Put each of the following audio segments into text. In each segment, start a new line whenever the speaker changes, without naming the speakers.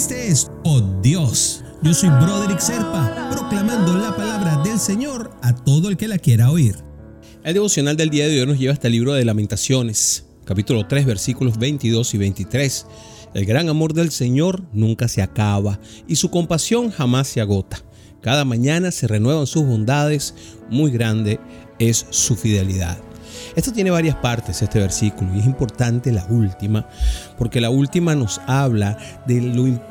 Este es Oh Dios. Yo soy Broderick Serpa, proclamando la palabra del Señor a todo el que la quiera oír.
El devocional del día de hoy nos lleva hasta el libro de Lamentaciones, capítulo 3, versículos 22 y 23. El gran amor del Señor nunca se acaba y su compasión jamás se agota. Cada mañana se renuevan sus bondades, muy grande es su fidelidad. Esto tiene varias partes, este versículo, y es importante la última, porque la última nos habla de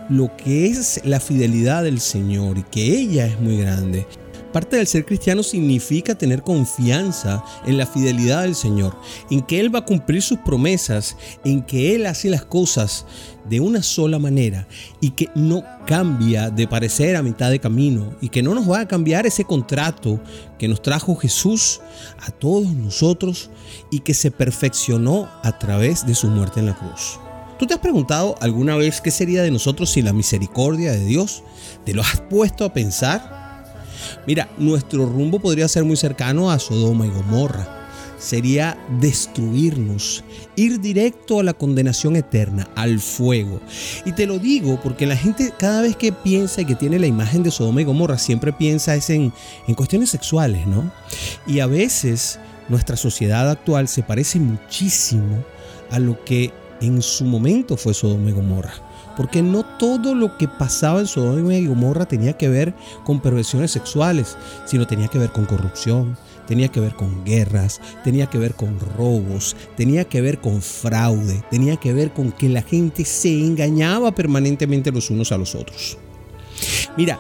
lo, que es la fidelidad del Señor y que ella es muy grande. Parte del ser cristiano significa tener confianza en la fidelidad del Señor, en que Él va a cumplir sus promesas, en que Él hace las cosas de una sola manera y que no cambia de parecer a mitad de camino y que no nos va a cambiar ese contrato que nos trajo Jesús a todos nosotros y que se perfeccionó a través de su muerte en la cruz. ¿Tú te has preguntado alguna vez qué sería de nosotros sin la misericordia de Dios? ¿Te lo has puesto a pensar? Mira, nuestro rumbo podría ser muy cercano a Sodoma y Gomorra. Sería destruirnos, ir directo a la condenación eterna, al fuego. Y te lo digo porque la gente cada vez que piensa y que tiene la imagen de Sodoma y Gomorra, siempre piensa es en, en cuestiones sexuales, ¿no? Y a veces nuestra sociedad actual se parece muchísimo a lo que en su momento fue Sodoma y Gomorra porque no todo lo que pasaba en Sodoma y Gomorra tenía que ver con perversiones sexuales, sino tenía que ver con corrupción, tenía que ver con guerras, tenía que ver con robos, tenía que ver con fraude, tenía que ver con que la gente se engañaba permanentemente los unos a los otros. Mira,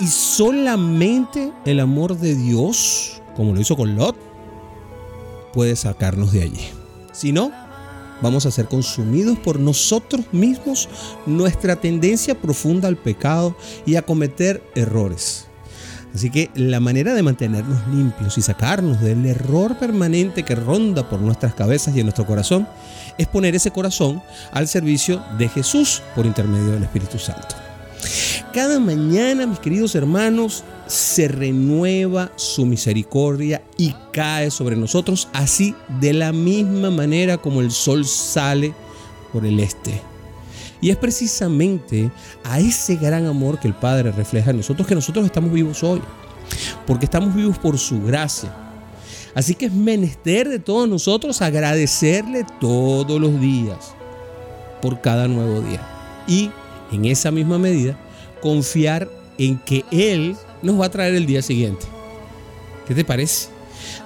y solamente el amor de Dios, como lo hizo con Lot, puede sacarnos de allí. Si no, vamos a ser consumidos por nosotros mismos, nuestra tendencia profunda al pecado y a cometer errores. Así que la manera de mantenernos limpios y sacarnos del error permanente que ronda por nuestras cabezas y en nuestro corazón es poner ese corazón al servicio de Jesús por intermedio del Espíritu Santo. Cada mañana, mis queridos hermanos, se renueva su misericordia y cae sobre nosotros, así de la misma manera como el sol sale por el este. Y es precisamente a ese gran amor que el Padre refleja en nosotros que nosotros estamos vivos hoy, porque estamos vivos por su gracia. Así que es menester de todos nosotros agradecerle todos los días por cada nuevo día. Y en esa misma medida, confiar en que Él nos va a traer el día siguiente. ¿Qué te parece?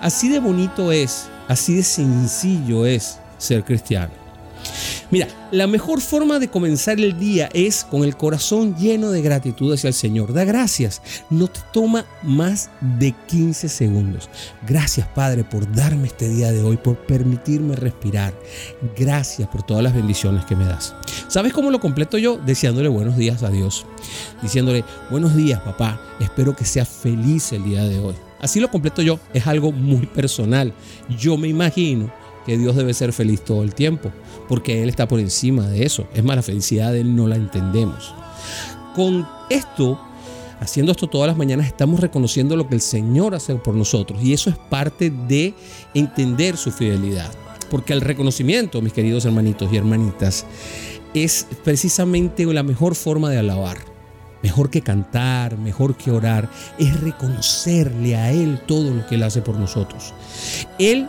Así de bonito es, así de sencillo es ser cristiano. Mira, la mejor forma de comenzar el día es con el corazón lleno de gratitud hacia el Señor. Da gracias. No te toma más de 15 segundos. Gracias, Padre, por darme este día de hoy, por permitirme respirar. Gracias por todas las bendiciones que me das. ¿Sabes cómo lo completo yo? Deseándole buenos días a Dios. Diciéndole, buenos días, papá. Espero que sea feliz el día de hoy. Así lo completo yo. Es algo muy personal. Yo me imagino que Dios debe ser feliz todo el tiempo, porque Él está por encima de eso. Es más, la felicidad de Él no la entendemos. Con esto, haciendo esto todas las mañanas, estamos reconociendo lo que el Señor hace por nosotros y eso es parte de entender su fidelidad. Porque el reconocimiento, mis queridos hermanitos y hermanitas, es precisamente la mejor forma de alabar. Mejor que cantar, mejor que orar, es reconocerle a Él todo lo que Él hace por nosotros. Él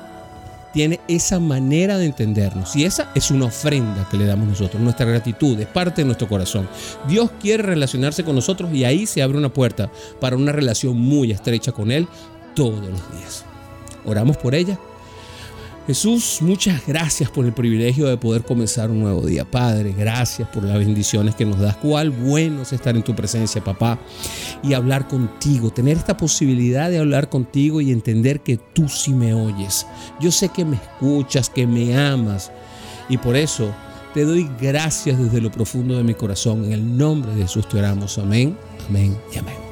tiene esa manera de entendernos y esa es una ofrenda que le damos nosotros. Nuestra gratitud es parte de nuestro corazón. Dios quiere relacionarse con nosotros y ahí se abre una puerta para una relación muy estrecha con Él todos los días. Oramos por ella Jesús, muchas gracias por el privilegio de poder comenzar un nuevo día. Padre, gracias por las bendiciones que nos das. Cuál bueno es estar en tu presencia, papá, y hablar contigo, tener esta posibilidad de hablar contigo y entender que tú sí me oyes. Yo sé que me escuchas, que me amas, y por eso te doy gracias desde lo profundo de mi corazón. En el nombre de Jesús te oramos. Amén, amén y amén.